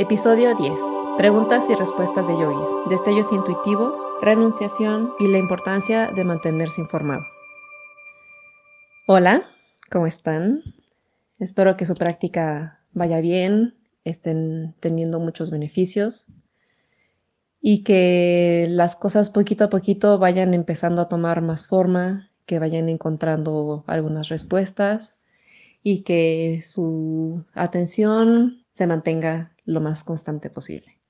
Episodio 10. Preguntas y respuestas de yogis, destellos intuitivos, renunciación y la importancia de mantenerse informado. Hola, ¿cómo están? Espero que su práctica vaya bien, estén teniendo muchos beneficios y que las cosas poquito a poquito vayan empezando a tomar más forma, que vayan encontrando algunas respuestas y que su atención se mantenga lo más constante posible.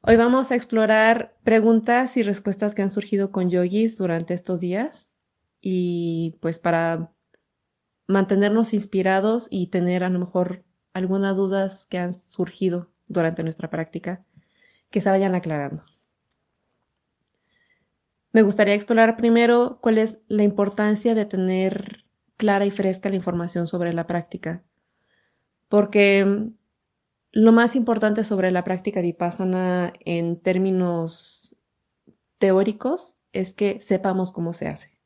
Hoy vamos a explorar preguntas y respuestas que han surgido con yogis durante estos días y pues para mantenernos inspirados y tener a lo mejor algunas dudas que han surgido durante nuestra práctica que se vayan aclarando. Me gustaría explorar primero cuál es la importancia de tener clara y fresca la información sobre la práctica, porque lo más importante sobre la práctica vipassana en términos teóricos es que sepamos cómo se hace.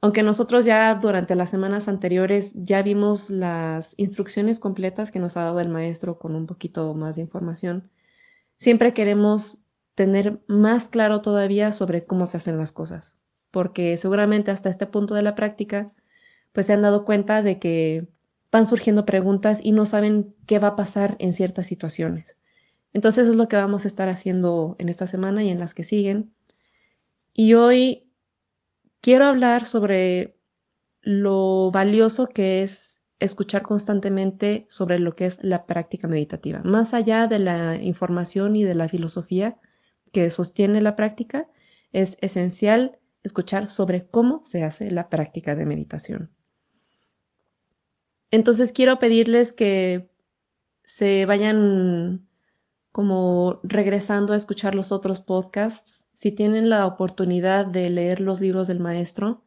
Aunque nosotros ya durante las semanas anteriores ya vimos las instrucciones completas que nos ha dado el maestro con un poquito más de información, siempre queremos tener más claro todavía sobre cómo se hacen las cosas, porque seguramente hasta este punto de la práctica, pues se han dado cuenta de que van surgiendo preguntas y no saben qué va a pasar en ciertas situaciones. Entonces es lo que vamos a estar haciendo en esta semana y en las que siguen. Y hoy quiero hablar sobre lo valioso que es escuchar constantemente sobre lo que es la práctica meditativa. Más allá de la información y de la filosofía que sostiene la práctica, es esencial escuchar sobre cómo se hace la práctica de meditación. Entonces quiero pedirles que se vayan como regresando a escuchar los otros podcasts. Si tienen la oportunidad de leer los libros del maestro,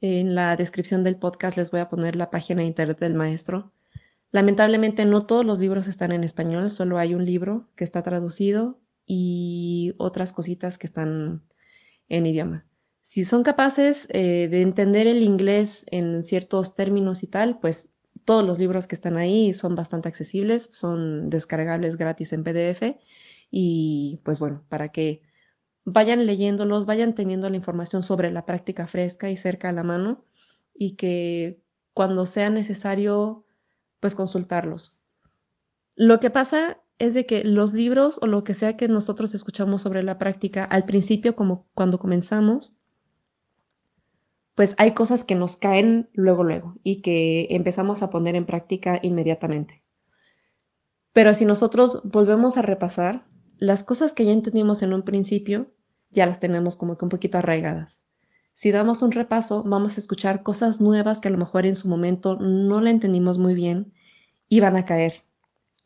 en la descripción del podcast les voy a poner la página de internet del maestro. Lamentablemente no todos los libros están en español, solo hay un libro que está traducido y otras cositas que están en idioma. Si son capaces eh, de entender el inglés en ciertos términos y tal, pues todos los libros que están ahí son bastante accesibles, son descargables gratis en PDF y pues bueno, para que vayan leyéndolos, vayan teniendo la información sobre la práctica fresca y cerca a la mano y que cuando sea necesario, pues consultarlos. Lo que pasa es de que los libros o lo que sea que nosotros escuchamos sobre la práctica al principio, como cuando comenzamos, pues hay cosas que nos caen luego, luego y que empezamos a poner en práctica inmediatamente. Pero si nosotros volvemos a repasar, las cosas que ya entendimos en un principio, ya las tenemos como que un poquito arraigadas. Si damos un repaso, vamos a escuchar cosas nuevas que a lo mejor en su momento no la entendimos muy bien y van a caer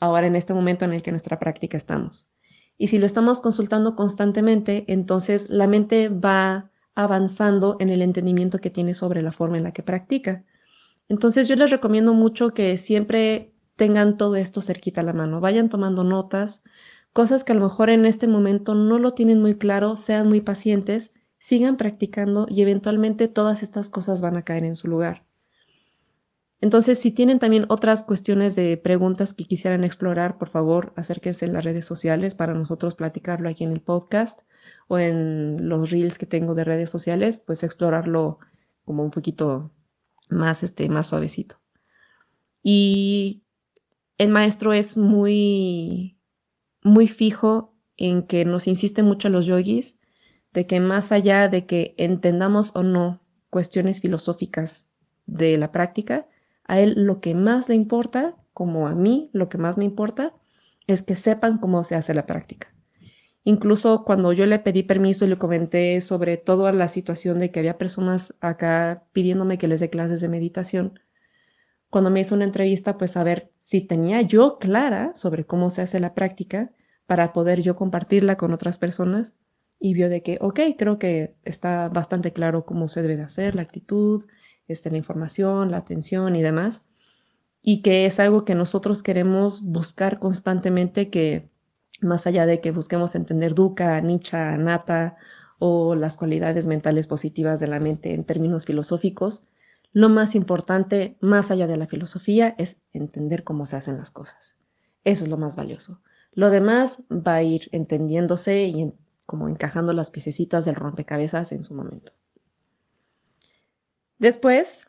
ahora en este momento en el que nuestra práctica estamos. Y si lo estamos consultando constantemente, entonces la mente va avanzando en el entendimiento que tiene sobre la forma en la que practica. Entonces yo les recomiendo mucho que siempre tengan todo esto cerquita a la mano, vayan tomando notas, cosas que a lo mejor en este momento no lo tienen muy claro, sean muy pacientes, sigan practicando y eventualmente todas estas cosas van a caer en su lugar. Entonces, si tienen también otras cuestiones de preguntas que quisieran explorar, por favor, acérquense en las redes sociales para nosotros platicarlo aquí en el podcast o en los reels que tengo de redes sociales, pues explorarlo como un poquito más, este, más suavecito. Y el maestro es muy, muy fijo en que nos insiste mucho a los yogis de que más allá de que entendamos o no cuestiones filosóficas de la práctica, a él lo que más le importa, como a mí lo que más me importa, es que sepan cómo se hace la práctica. Incluso cuando yo le pedí permiso y le comenté sobre toda la situación de que había personas acá pidiéndome que les dé clases de meditación, cuando me hizo una entrevista, pues a ver si tenía yo clara sobre cómo se hace la práctica para poder yo compartirla con otras personas y vio de que, ok, creo que está bastante claro cómo se debe de hacer, la actitud, este, la información, la atención y demás, y que es algo que nosotros queremos buscar constantemente, que más allá de que busquemos entender dukkha, nicha, nata o las cualidades mentales positivas de la mente en términos filosóficos, lo más importante, más allá de la filosofía, es entender cómo se hacen las cosas. Eso es lo más valioso. Lo demás va a ir entendiéndose y como encajando las piececitas del rompecabezas en su momento. Después,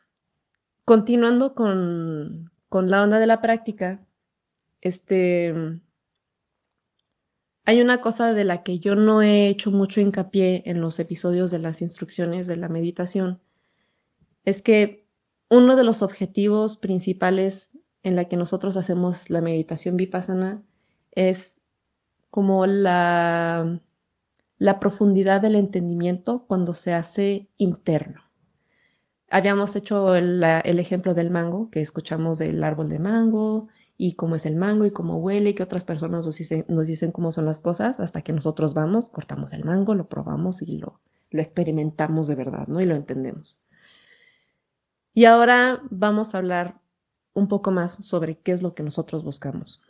continuando con, con la onda de la práctica, este, hay una cosa de la que yo no he hecho mucho hincapié en los episodios de las instrucciones de la meditación, es que uno de los objetivos principales en la que nosotros hacemos la meditación vipassana es como la, la profundidad del entendimiento cuando se hace interno. Habíamos hecho el, ejemplo del mango, que escuchamos del árbol de mango y cómo es el mango y cómo huele y que otras personas nos dicen, nos dicen cómo son las cosas hasta que nosotros vamos, cortamos el mango, lo probamos y lo, lo experimentamos de verdad, ¿no? Y lo entendemos. Y ahora vamos a hablar un poco más sobre qué es lo que nosotros buscamos.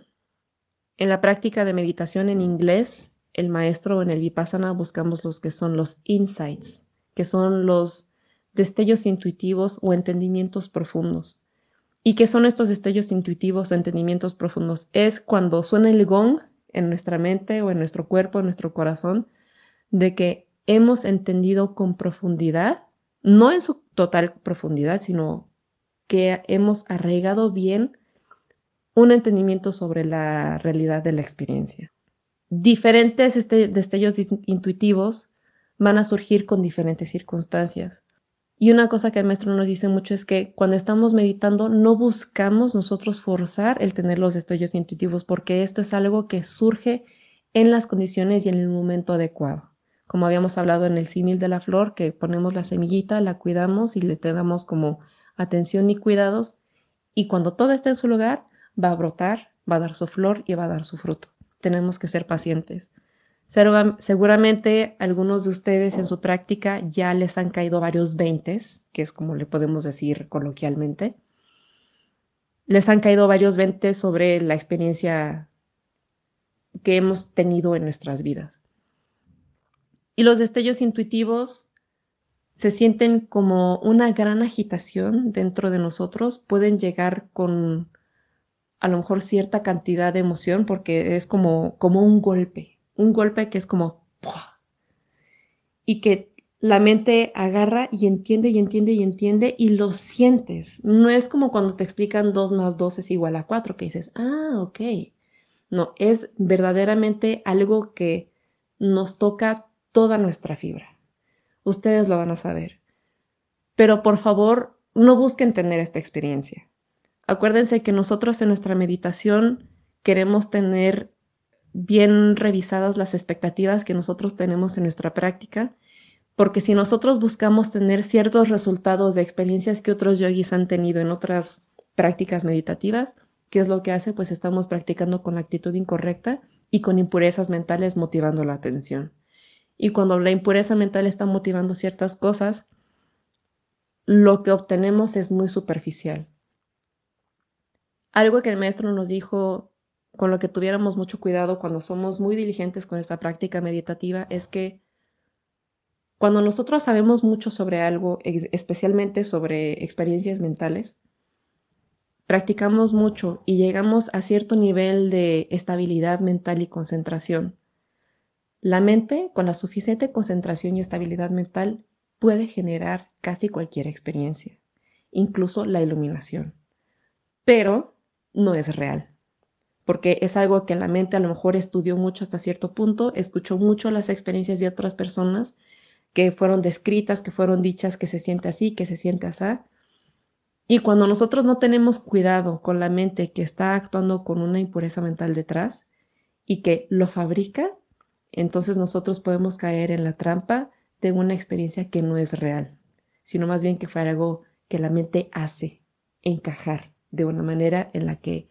En la práctica de meditación en inglés, el maestro en el vipassana buscamos los que son los insights, que son los destellos intuitivos o entendimientos profundos. ¿Y qué son estos destellos intuitivos o entendimientos profundos? Es cuando suena el gong en nuestra mente o en nuestro cuerpo, en nuestro corazón, de que hemos entendido con profundidad, no en su total profundidad, sino que hemos arraigado bien un entendimiento sobre la realidad de la experiencia. Diferentes este, destellos intuitivos van a surgir con diferentes circunstancias. Y una cosa que el maestro nos dice mucho es que cuando estamos meditando no buscamos nosotros forzar el tener los destellos intuitivos porque esto es algo que surge en las condiciones y en el momento adecuado. Como habíamos hablado en el símil de la flor, que ponemos la semillita, la cuidamos y le tenemos como atención y cuidados. Y cuando todo está en su lugar, va a brotar, va a dar su flor y va a dar su fruto. Tenemos que ser pacientes. Seguramente algunos de ustedes en su práctica ya les han caído varios veintes, que es como le podemos decir coloquialmente. Les han caído varios veintes sobre la experiencia que hemos tenido en nuestras vidas. Y los destellos intuitivos se sienten como una gran agitación dentro de nosotros, pueden llegar con a lo mejor cierta cantidad de emoción porque es como, como un golpe, un golpe que es como y que la mente agarra y entiende y entiende y entiende y lo sientes. No es como cuando te explican 2 más 2 es igual a 4 que dices, ah, ok. No, es verdaderamente algo que nos toca toda nuestra fibra. Ustedes lo van a saber. Pero por favor, no busquen tener esta experiencia. Acuérdense que nosotros en nuestra meditación queremos tener bien revisadas las expectativas que nosotros tenemos en nuestra práctica, porque si nosotros buscamos tener ciertos resultados de experiencias que otros yogis han tenido en otras prácticas meditativas, ¿qué es lo que hace? Pues estamos practicando con la actitud incorrecta y con impurezas mentales motivando la atención. Y cuando la impureza mental está motivando ciertas cosas, lo que obtenemos es muy superficial. Algo que el maestro nos dijo con lo que tuviéramos mucho cuidado cuando somos muy diligentes con esta práctica meditativa es que cuando nosotros sabemos mucho sobre algo, especialmente sobre experiencias mentales, practicamos mucho y llegamos a cierto nivel de estabilidad mental y concentración. La mente, con la suficiente concentración y estabilidad mental, puede generar casi cualquier experiencia, incluso la iluminación. Pero no es real, porque es algo que la mente a lo mejor estudió mucho hasta cierto punto, escuchó mucho las experiencias de otras personas que fueron descritas, que fueron dichas, que se siente así, que se siente así. Y cuando nosotros no tenemos cuidado con la mente que está actuando con una impureza mental detrás y que lo fabrica, entonces nosotros podemos caer en la trampa de una experiencia que no es real, sino más bien que fue algo que la mente hace encajar de una manera en la que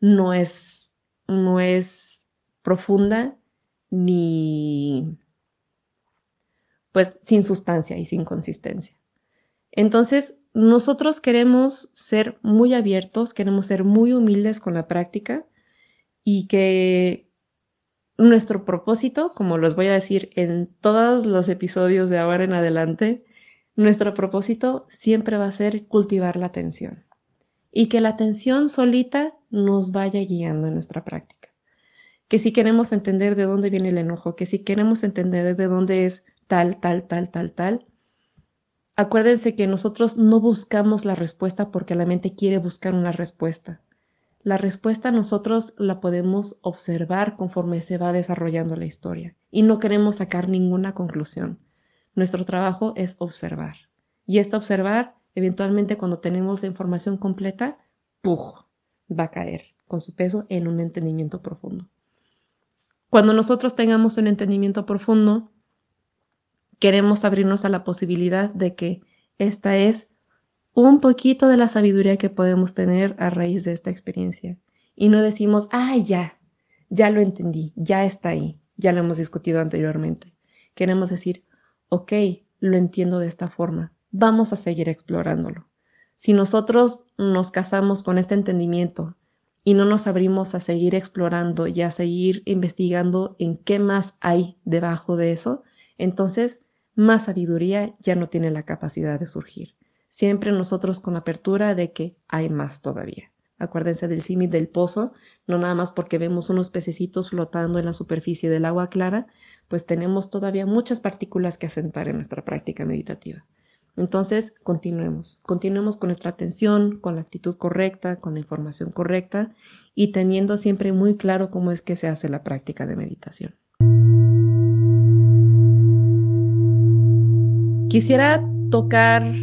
no es, no es profunda ni pues sin sustancia y sin consistencia. Entonces, nosotros queremos ser muy abiertos, queremos ser muy humildes con la práctica y que nuestro propósito, como los voy a decir en todos los episodios de ahora en adelante, nuestro propósito siempre va a ser cultivar la atención y que la atención solita nos vaya guiando en nuestra práctica. que si queremos entender de dónde viene el enojo, que si queremos entender de dónde es tal, tal, tal, tal, tal, acuérdense que nosotros no buscamos la respuesta porque la mente quiere buscar una respuesta. La respuesta nosotros la podemos observar conforme se va desarrollando la historia y no queremos sacar ninguna conclusión. Nuestro trabajo es observar. Y este observar, eventualmente cuando tenemos la información completa, ¡puj! va a caer con su peso en un entendimiento profundo. Cuando nosotros tengamos un entendimiento profundo, queremos abrirnos a la posibilidad de que esta es un poquito de la sabiduría que podemos tener a raíz de esta experiencia. Y no decimos, ah, ya, ya lo entendí, ya está ahí, ya lo hemos discutido anteriormente. Queremos decir, ok, lo entiendo de esta forma, vamos a seguir explorándolo. Si nosotros nos casamos con este entendimiento y no nos abrimos a seguir explorando y a seguir investigando en qué más hay debajo de eso, entonces más sabiduría ya no tiene la capacidad de surgir. Siempre nosotros con apertura de que hay más todavía. Acuérdense del símil del pozo, no nada más porque vemos unos pececitos flotando en la superficie del agua clara, pues tenemos todavía muchas partículas que asentar en nuestra práctica meditativa. Entonces, continuemos, continuemos con nuestra atención, con la actitud correcta, con la información correcta y teniendo siempre muy claro cómo es que se hace la práctica de meditación. Quisiera tocar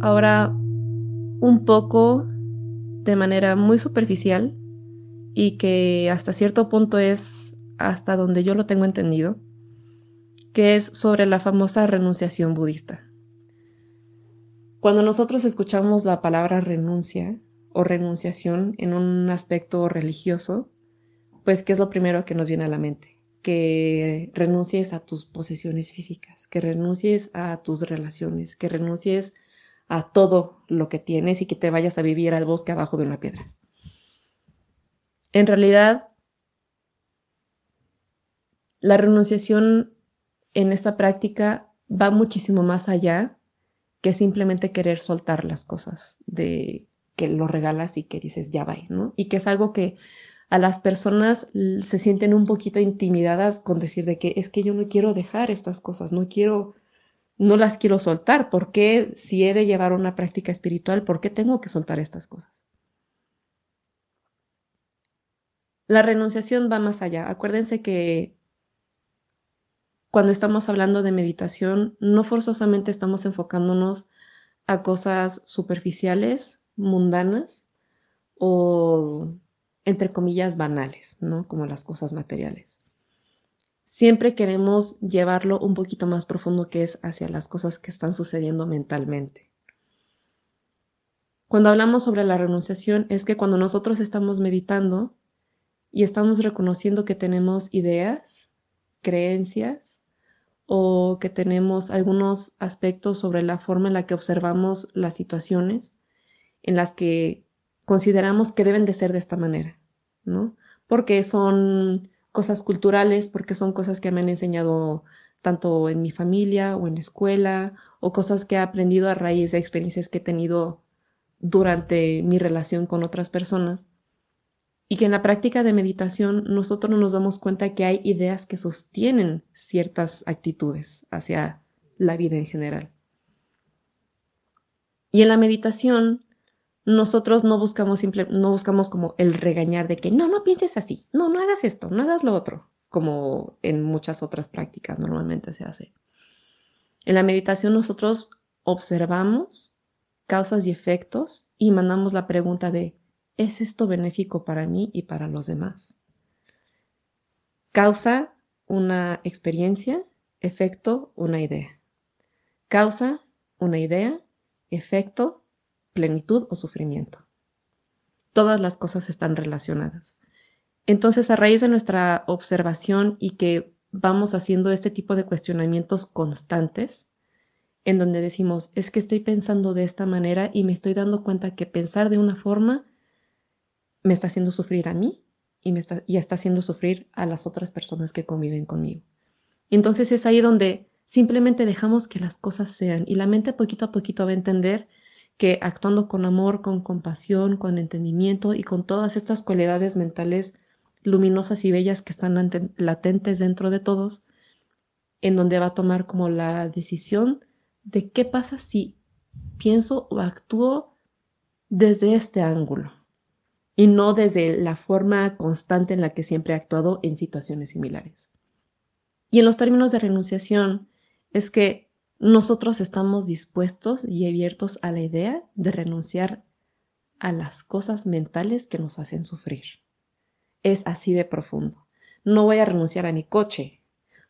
ahora un poco de manera muy superficial y que hasta cierto punto es hasta donde yo lo tengo entendido, que es sobre la famosa renunciación budista. Cuando nosotros escuchamos la palabra renuncia o renunciación en un aspecto religioso, pues ¿qué es lo primero que nos viene a la mente? Que renuncies a tus posesiones físicas, que renuncies a tus relaciones, que renuncies a todo lo que tienes y que te vayas a vivir al bosque abajo de una piedra. En realidad, la renunciación en esta práctica va muchísimo más allá que simplemente querer soltar las cosas, de que lo regalas y que dices ya va, ¿no? Y que es algo que a las personas se sienten un poquito intimidadas con decir de que es que yo no quiero dejar estas cosas, no quiero no las quiero soltar. ¿Por qué si he de llevar una práctica espiritual, por qué tengo que soltar estas cosas? La renunciación va más allá. Acuérdense que cuando estamos hablando de meditación, no forzosamente estamos enfocándonos a cosas superficiales, mundanas o, entre comillas, banales, ¿no? Como las cosas materiales siempre queremos llevarlo un poquito más profundo que es hacia las cosas que están sucediendo mentalmente. Cuando hablamos sobre la renunciación es que cuando nosotros estamos meditando y estamos reconociendo que tenemos ideas, creencias o que tenemos algunos aspectos sobre la forma en la que observamos las situaciones en las que consideramos que deben de ser de esta manera, ¿no? Porque son cosas culturales, porque son cosas que me han enseñado tanto en mi familia o en la escuela, o cosas que he aprendido a raíz de experiencias que he tenido durante mi relación con otras personas. Y que en la práctica de meditación nosotros no nos damos cuenta que hay ideas que sostienen ciertas actitudes hacia la vida en general. Y en la meditación nosotros no buscamos simple, no buscamos como el regañar de que no, no pienses así, no, no hagas esto, no hagas lo otro, como en muchas otras prácticas normalmente se hace. En la meditación nosotros observamos causas y efectos y mandamos la pregunta de ¿es esto benéfico para mí y para los demás? Causa una experiencia, efecto una idea. Causa una idea, efecto plenitud o sufrimiento. Todas las cosas están relacionadas. Entonces, a raíz de nuestra observación y que vamos haciendo este tipo de cuestionamientos constantes, en donde decimos, es que estoy pensando de esta manera y me estoy dando cuenta que pensar de una forma me está haciendo sufrir a mí y, me está, y está haciendo sufrir a las otras personas que conviven conmigo. Entonces es ahí donde simplemente dejamos que las cosas sean y la mente poquito a poquito va a entender que actuando con amor, con compasión, con entendimiento y con todas estas cualidades mentales luminosas y bellas que están latentes dentro de todos, en donde va a tomar como la decisión de qué pasa si pienso o actúo desde este ángulo y no desde la forma constante en la que siempre he actuado en situaciones similares. Y en los términos de renunciación es que nosotros estamos dispuestos y abiertos a la idea de renunciar a las cosas mentales que nos hacen sufrir. Es así de profundo. No voy a renunciar a mi coche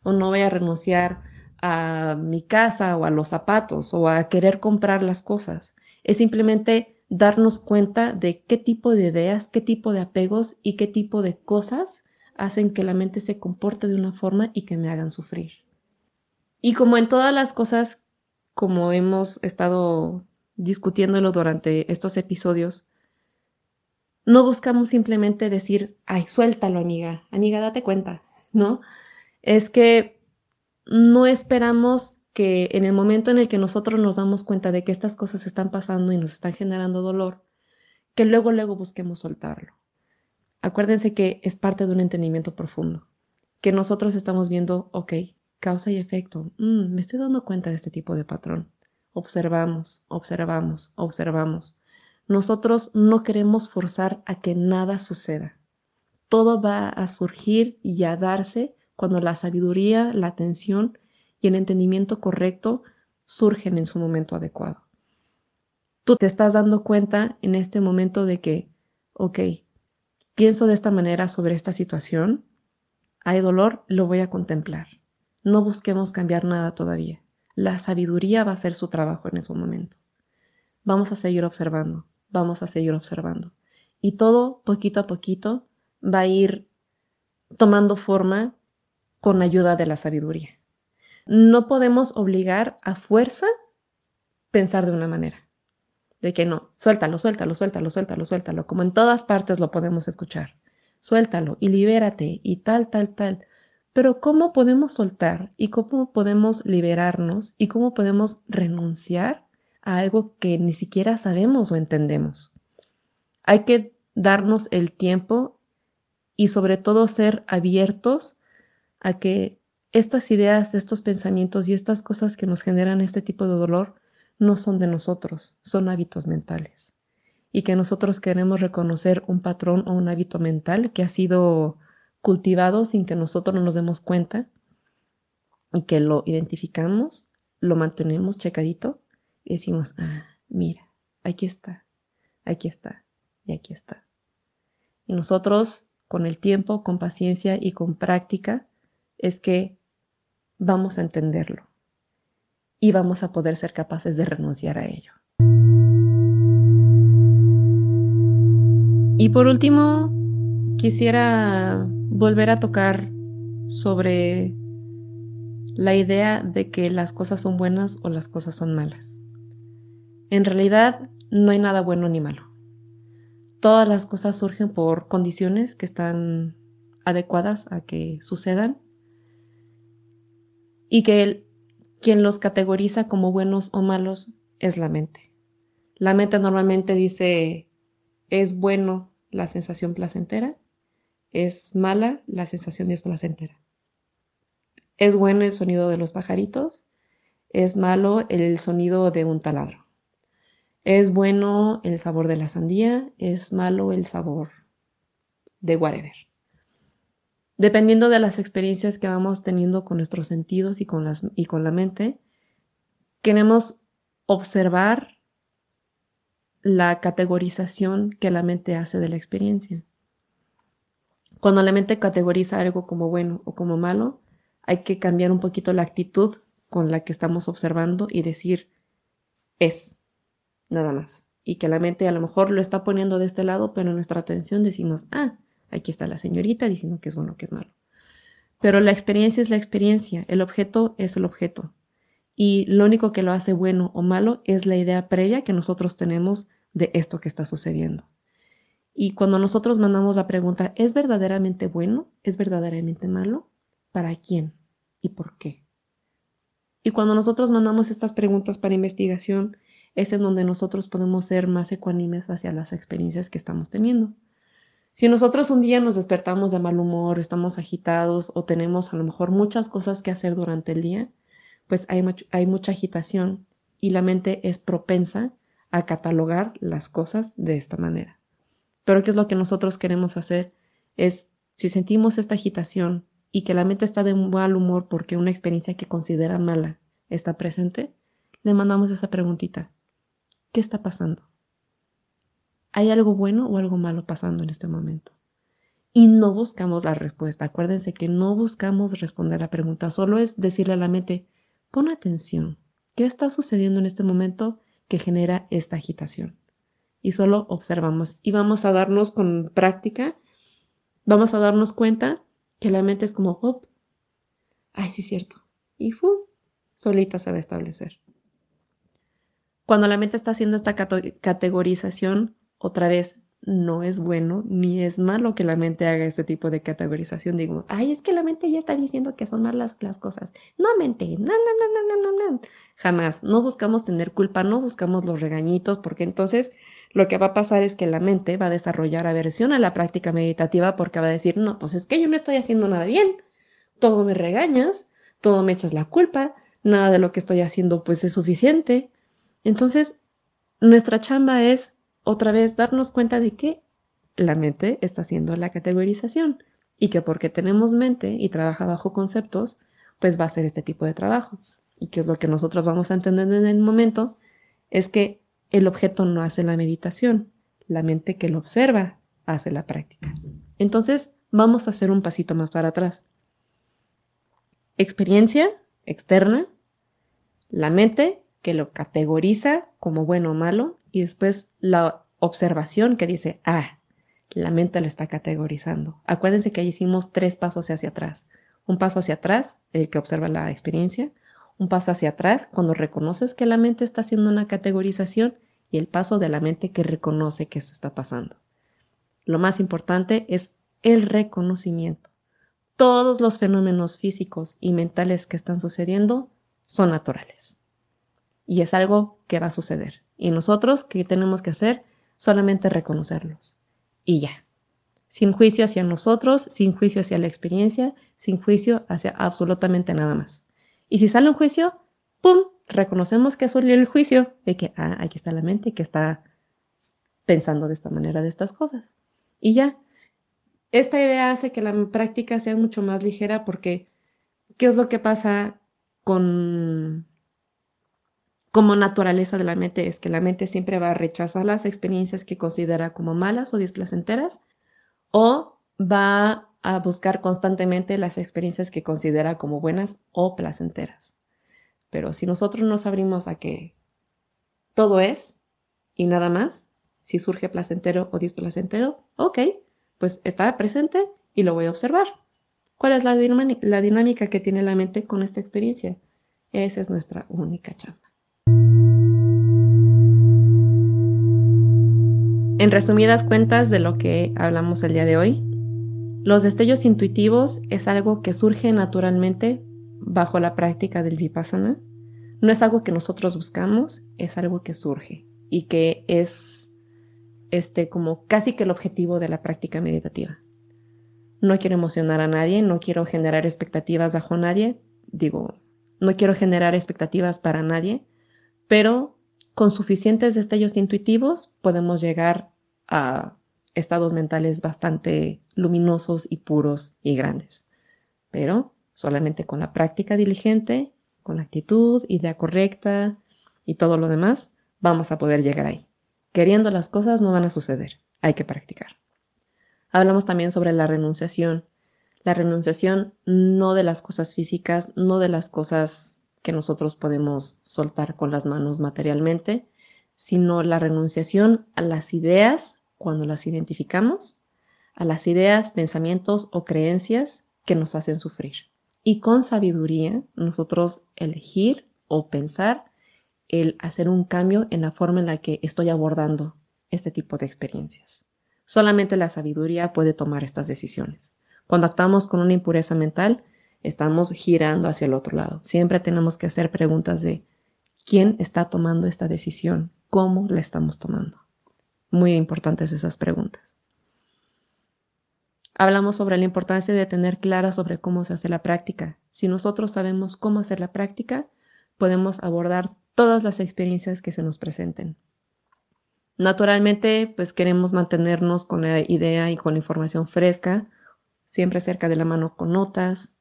o no voy a renunciar a mi casa o a los zapatos o a querer comprar las cosas. Es simplemente darnos cuenta de qué tipo de ideas, qué tipo de apegos y qué tipo de cosas hacen que la mente se comporte de una forma y que me hagan sufrir. Y como en todas las cosas, como hemos estado discutiéndolo durante estos episodios, no buscamos simplemente decir, ay, suéltalo, amiga, amiga, date cuenta, ¿no? Es que no esperamos que en el momento en el que nosotros nos damos cuenta de que estas cosas están pasando y nos están generando dolor, que luego, luego busquemos soltarlo. Acuérdense que es parte de un entendimiento profundo, que nosotros estamos viendo, ok, causa y efecto, mm, me estoy dando cuenta de este tipo de patrón. Observamos, observamos, observamos. Nosotros no queremos forzar a que nada suceda. Todo va a surgir y a darse cuando la sabiduría, la atención y el entendimiento correcto surgen en su momento adecuado. Tú te estás dando cuenta en este momento de que, ok, pienso de esta manera sobre esta situación, hay dolor, lo voy a contemplar. No busquemos cambiar nada todavía. La sabiduría va a hacer su trabajo en ese momento. Vamos a seguir observando, vamos a seguir observando. Y todo, poquito a poquito, va a ir tomando forma con ayuda de la sabiduría. No podemos obligar a fuerza pensar de una manera. De que no, suéltalo, suéltalo, suéltalo, suéltalo, suéltalo, como en todas partes lo podemos escuchar. Suéltalo y libérate y tal, tal, tal. Pero ¿cómo podemos soltar y cómo podemos liberarnos y cómo podemos renunciar a algo que ni siquiera sabemos o entendemos? Hay que darnos el tiempo y sobre todo ser abiertos a que estas ideas, estos pensamientos y estas cosas que nos generan este tipo de dolor no son de nosotros, son hábitos mentales. Y que nosotros queremos reconocer un patrón o un hábito mental que ha sido cultivado sin que nosotros no nos demos cuenta y que lo identificamos, lo mantenemos checadito y decimos, ah, mira, aquí está, aquí está y aquí está. Y nosotros, con el tiempo, con paciencia y con práctica, es que vamos a entenderlo y vamos a poder ser capaces de renunciar a ello. Y por último, quisiera volver a tocar sobre la idea de que las cosas son buenas o las cosas son malas. En realidad, no hay nada bueno ni malo. Todas las cosas surgen por condiciones que están adecuadas a que sucedan y que quien los categoriza como buenos o malos es la mente. La mente normalmente dice, es bueno la sensación placentera, es mala la sensación desplacentera. Es bueno el sonido de los pajaritos, es malo el sonido de un taladro. Es bueno el sabor de la sandía, es malo el sabor de whatever dependiendo de las experiencias que vamos teniendo con nuestros sentidos y con, las, y con la mente, queremos observar la categorización que la mente hace de la experiencia. Cuando la mente categoriza algo como bueno o como malo, hay que cambiar un poquito la actitud con la que estamos observando y decir es, nada más. Y que la mente a lo mejor lo está poniendo de este lado, pero en nuestra atención decimos, ah, Aquí está la señorita diciendo que es bueno, que es malo. Pero la experiencia es la experiencia, el objeto es el objeto. Y lo único que lo hace bueno o malo es la idea previa que nosotros tenemos de esto que está sucediendo. Y cuando nosotros mandamos la pregunta, ¿es verdaderamente bueno? ¿Es verdaderamente malo? ¿Para quién? ¿Y por qué? Y cuando nosotros mandamos estas preguntas para investigación, es en donde nosotros podemos ser más ecuánimes hacia las experiencias que estamos teniendo. Si nosotros un día nos despertamos de mal humor, estamos agitados o tenemos a lo mejor muchas cosas que hacer durante el día, pues hay, mucha agitación y la mente es propensa a catalogar las cosas de esta manera. Pero ¿qué es lo que nosotros queremos hacer? Es, si sentimos esta agitación y que la mente está de mal humor porque una experiencia que considera mala está presente, le mandamos esa preguntita. ¿Qué está pasando? ¿Hay algo bueno o algo malo pasando en este momento? Y no buscamos la respuesta. Acuérdense que no buscamos responder la pregunta, solo es decirle a la mente, pon atención, ¿qué está sucediendo en este momento que genera esta agitación? Y solo observamos y vamos a darnos con práctica, vamos a darnos cuenta que la mente es como, hop, ay, sí es cierto, y fu, solita se va a establecer. Cuando la mente está haciendo esta categorización, otra vez, no es bueno ni es malo que la mente haga este tipo de categorización. Digo, ay, es que la mente ya está diciendo que son malas las cosas. No, mente, no, no, no, no, no, no. Jamás. No buscamos tener culpa, no buscamos los regañitos, porque entonces lo que va a pasar es que la mente va a desarrollar aversión a la práctica meditativa porque va a decir, no, pues es que yo no estoy haciendo nada bien. Todo me regañas, todo me echas la culpa, nada de lo que estoy haciendo pues es suficiente. Entonces, nuestra chamba es otra vez darnos cuenta de que la mente está haciendo la categorización y que porque tenemos mente y trabaja bajo conceptos, pues va a hacer este tipo de trabajo. Y que es lo que nosotros vamos a entender en el momento, es que el objeto no hace la meditación, la mente que lo observa hace la práctica. Entonces, vamos a hacer un pasito más para atrás. Experiencia externa, la mente que lo categoriza como bueno o malo y después la observación que dice, ah, la mente lo está categorizando. Acuérdense que ahí hicimos tres pasos hacia atrás. Un paso hacia atrás, el que observa la experiencia, un paso hacia atrás cuando reconoces que la mente está haciendo una categorización y el paso de la mente que reconoce que esto está pasando. Lo más importante es el reconocimiento. Todos los fenómenos físicos y mentales que están sucediendo son naturales. Y es algo que va a suceder. Y nosotros, ¿qué tenemos que hacer? Solamente reconocerlos. Y ya. Sin juicio hacia nosotros, sin juicio hacia la experiencia, sin juicio hacia absolutamente nada más. Y si sale un juicio, ¡pum! Reconocemos que salió el juicio de que, ah, aquí está la mente que está pensando de esta manera de estas cosas. Y ya. Esta idea hace que la práctica sea mucho más ligera porque, ¿qué es lo que pasa con como naturaleza de la mente es que la mente siempre va a rechazar las experiencias que considera como malas o displacenteras o va a buscar constantemente las experiencias que considera como buenas o placenteras. Pero si nosotros nos abrimos a que todo es y nada más, si surge placentero o displacentero, ok, pues está presente y lo voy a observar. ¿Cuál es la, la dinámica que tiene la mente con esta experiencia? Esa es nuestra única chamba. En resumidas cuentas de lo que hablamos el día de hoy, los destellos intuitivos es algo que surge naturalmente bajo la práctica del vipassana. No es algo que nosotros buscamos, es algo que surge y que es este como casi que el objetivo de la práctica meditativa. No quiero emocionar a nadie, no quiero generar expectativas bajo nadie, digo, no quiero generar expectativas para nadie, pero con suficientes destellos intuitivos podemos llegar a estados mentales bastante luminosos y puros y grandes. Pero solamente con la práctica diligente, con la actitud, idea correcta y todo lo demás, vamos a poder llegar ahí. Queriendo las cosas no van a suceder, hay que practicar. Hablamos también sobre la renunciación. La renunciación no de las cosas físicas, no de las cosas que nosotros podemos soltar con las manos materialmente, sino la renunciación a las ideas cuando las identificamos a las ideas, pensamientos o creencias que nos hacen sufrir. Y con sabiduría nosotros elegir o pensar el hacer un cambio en la forma en la que estoy abordando este tipo de experiencias. Solamente la sabiduría puede tomar estas decisiones. Cuando actuamos con una impureza mental, estamos girando hacia el otro lado. Siempre tenemos que hacer preguntas de quién está tomando esta decisión, cómo la estamos tomando. Muy importantes esas preguntas. Hablamos sobre la importancia de tener clara sobre cómo se hace la práctica. Si nosotros sabemos cómo hacer la práctica, podemos abordar todas las experiencias que se nos presenten. Naturalmente, pues queremos mantenernos con la idea y con la información fresca, siempre cerca de la mano con notas,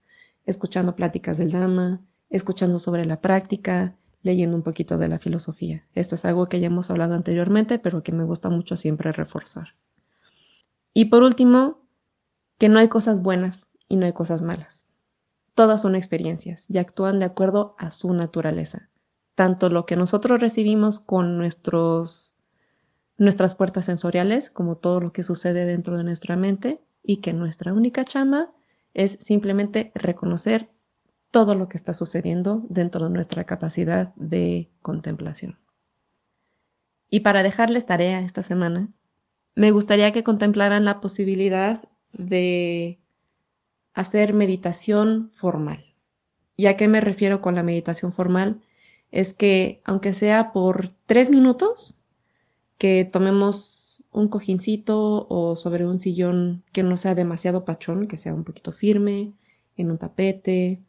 escuchando pláticas del Dhamma, escuchando sobre la práctica, leyendo un poquito de la filosofía. Esto es algo que ya hemos hablado anteriormente, pero que me gusta mucho siempre reforzar. Y por último, que no hay cosas buenas y no hay cosas malas. Todas son experiencias y actúan de acuerdo a su naturaleza. Tanto lo que nosotros recibimos con nuestros, nuestras puertas sensoriales, como todo lo que sucede dentro de nuestra mente, y que nuestra única chamba es simplemente reconocer todo lo que está sucediendo dentro de nuestra capacidad de contemplación. Y para dejarles tarea esta semana, me gustaría que contemplaran la posibilidad de hacer meditación formal. ¿Y a qué me refiero con la meditación formal? Es que aunque sea por tres minutos, que tomemos un cojincito o sobre un sillón que no sea demasiado pachón, que sea un poquito firme, en un tapete,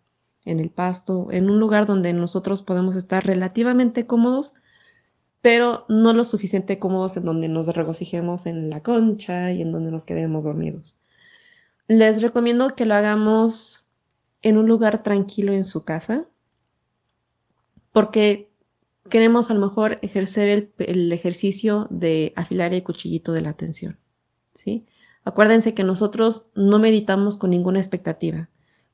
en el pasto, en un lugar donde nosotros podemos estar relativamente cómodos, pero no lo suficiente cómodos en donde nos regocijemos en la concha y en donde nos quedemos dormidos. Les recomiendo que lo hagamos en un lugar tranquilo en su casa, porque queremos a lo mejor ejercer el, el ejercicio de afilar el cuchillito de la atención. ¿sí? Acuérdense que nosotros no meditamos con ninguna expectativa.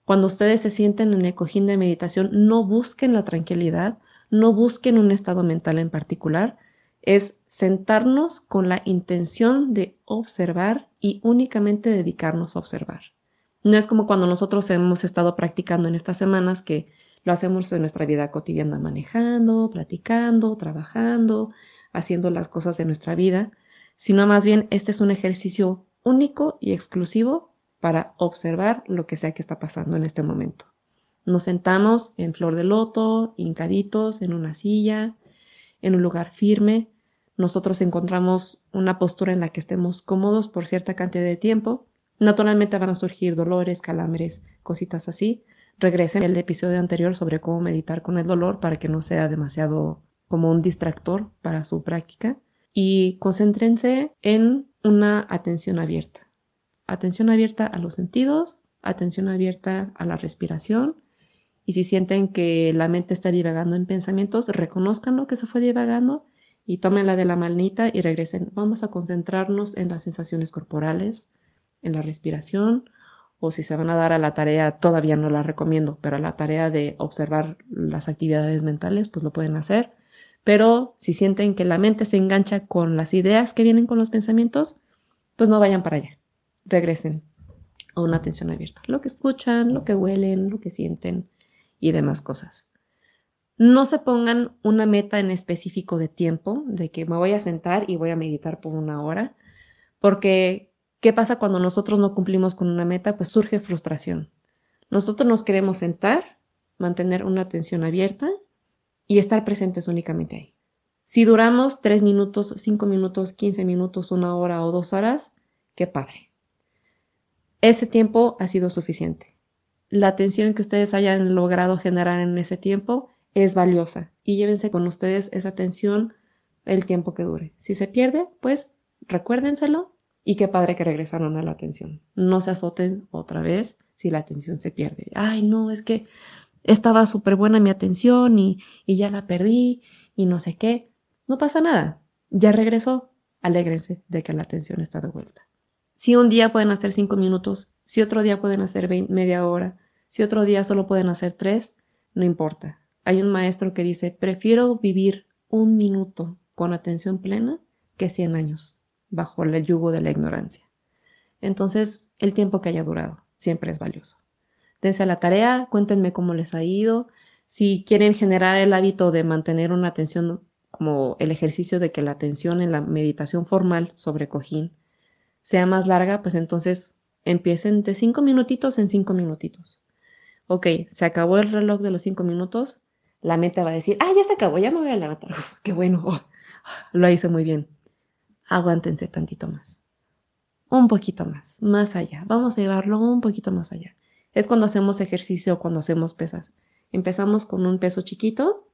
Cuando ustedes se sienten en el cojín de meditación, no busquen la tranquilidad, no busquen un estado mental en particular, es sentarnos con la intención de observar y únicamente dedicarnos a observar. No es como cuando nosotros hemos estado practicando en estas semanas que lo hacemos en nuestra vida cotidiana, manejando, platicando, trabajando, haciendo las cosas de nuestra vida, sino más bien este es un ejercicio único y exclusivo para observar lo que sea que está pasando en este momento. Nos sentamos en flor de loto, hincaditos, en una silla, en un lugar firme. Nosotros encontramos una postura en la que estemos cómodos por cierta cantidad de tiempo. Naturalmente van a surgir dolores, calambres, cositas así. Regresen al episodio anterior sobre cómo meditar con el dolor para que no sea demasiado como un distractor para su práctica. Y concéntrense en una atención abierta atención abierta a los sentidos, atención abierta a la respiración. Y si sienten que la mente está divagando en pensamientos, reconozcan lo que se fue divagando y tómenla de la manita y regresen. Vamos a concentrarnos en las sensaciones corporales, en la respiración, o si se van a dar a la tarea, todavía no la recomiendo, pero a la tarea de observar las actividades mentales, pues lo pueden hacer. Pero si sienten que la mente se engancha con las ideas que vienen con los pensamientos, pues no vayan para allá regresen a una atención abierta. Lo que escuchan, lo que huelen, lo que sienten y demás cosas. No se pongan una meta en específico de tiempo, de que me voy a sentar y voy a meditar por una hora, porque ¿qué pasa cuando nosotros no cumplimos con una meta? Pues surge frustración. Nosotros nos queremos sentar, mantener una atención abierta y estar presentes únicamente ahí. Si duramos tres minutos, cinco minutos, quince minutos, una hora o dos horas, qué padre ese tiempo ha sido suficiente. La atención que ustedes hayan logrado generar en ese tiempo es valiosa y llévense con ustedes esa atención el tiempo que dure. Si se pierde, pues recuérdenselo y qué padre que regresaron a la atención. No se azoten otra vez si la atención se pierde. Ay, no, es que estaba súper buena mi atención y, y ya la perdí y no sé qué. No pasa nada. Ya regresó. Alégrense de que la atención está de vuelta. Si un día pueden hacer cinco minutos, si otro día pueden hacer media hora, si otro día solo pueden hacer tres, no importa. Hay un maestro que dice, prefiero vivir un minuto con atención plena que cien años bajo el yugo de la ignorancia. Entonces, el tiempo que haya durado siempre es valioso. Dense a la tarea, cuéntenme cómo les ha ido. Si quieren generar el hábito de mantener una atención como el ejercicio de que la atención en la meditación formal sobre cojín sea más larga, pues entonces empiecen de cinco minutitos en cinco minutitos. Ok, se acabó el reloj de los cinco minutos, la mente va a decir, ah, ya se acabó, ya me voy a levantar. Qué bueno, lo hice muy bien. Aguántense tantito más. un poquito más, más allá. Vamos a llevarlo un poquito más allá. Es cuando hacemos ejercicio, cuando hacemos pesas. Empezamos con un peso chiquito,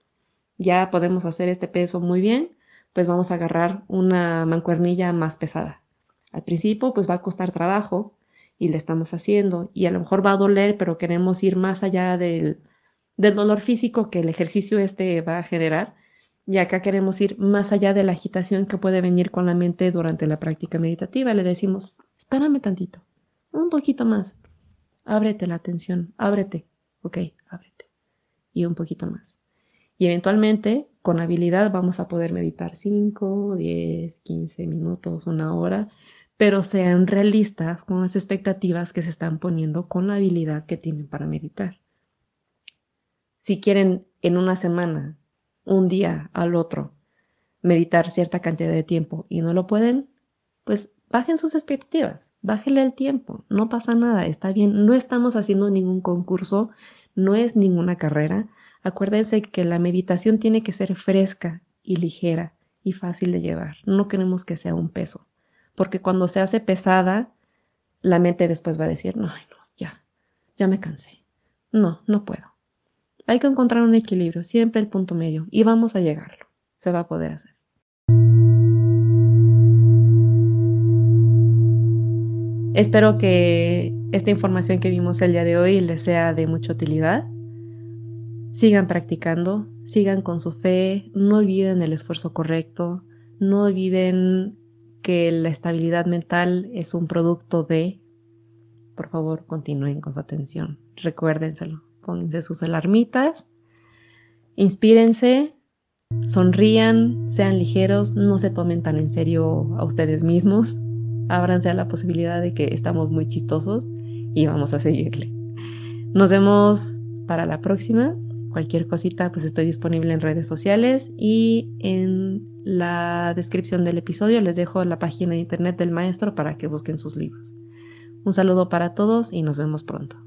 ya podemos hacer este peso muy bien, pues vamos a agarrar una mancuernilla más pesada. Al principio, pues va a costar trabajo y le estamos haciendo y a lo mejor va a doler, pero queremos ir más allá del, del dolor físico que el ejercicio este va a generar. Y acá queremos ir más allá de la agitación que puede venir con la mente durante la práctica meditativa. Le decimos, espérame tantito, un poquito más. Ábrete la atención, ábrete. Ok, ábrete. Y un poquito más. Y eventualmente, con habilidad, vamos a poder meditar 5, 10, 15 minutos, una hora, pero sean realistas con las expectativas que se están poniendo con la habilidad que tienen para meditar. Si quieren en una semana, un día al otro, meditar cierta cantidad de tiempo y no lo pueden, pues bajen sus expectativas, bájenle el tiempo, no pasa nada, está bien, no estamos haciendo ningún concurso, no es ninguna carrera. Acuérdense que la meditación tiene que ser fresca y ligera y fácil de llevar, no queremos que sea un peso porque cuando se hace pesada, la mente después va a decir, no, no, ya, ya me cansé. No, no puedo. Hay que encontrar un equilibrio, siempre el punto medio, y vamos a llegarlo. Se va a poder hacer. Espero que esta información que vimos el día de hoy les sea de mucha utilidad. Sigan practicando, sigan con su fe, no olviden el esfuerzo correcto, no olviden que la estabilidad mental es un producto de, por favor, continúen con su atención. Recuérdenselo. Pónganse sus alarmitas. Inspírense, sonrían, sean ligeros, no se tomen tan en serio a ustedes mismos. Ábranse a la posibilidad de que estamos muy chistosos y vamos a seguirle. Nos vemos para la próxima. Cualquier cosita, pues estoy disponible en redes sociales y en la descripción del episodio les dejo la página de internet del maestro para que busquen sus libros. Un saludo para todos y nos vemos pronto.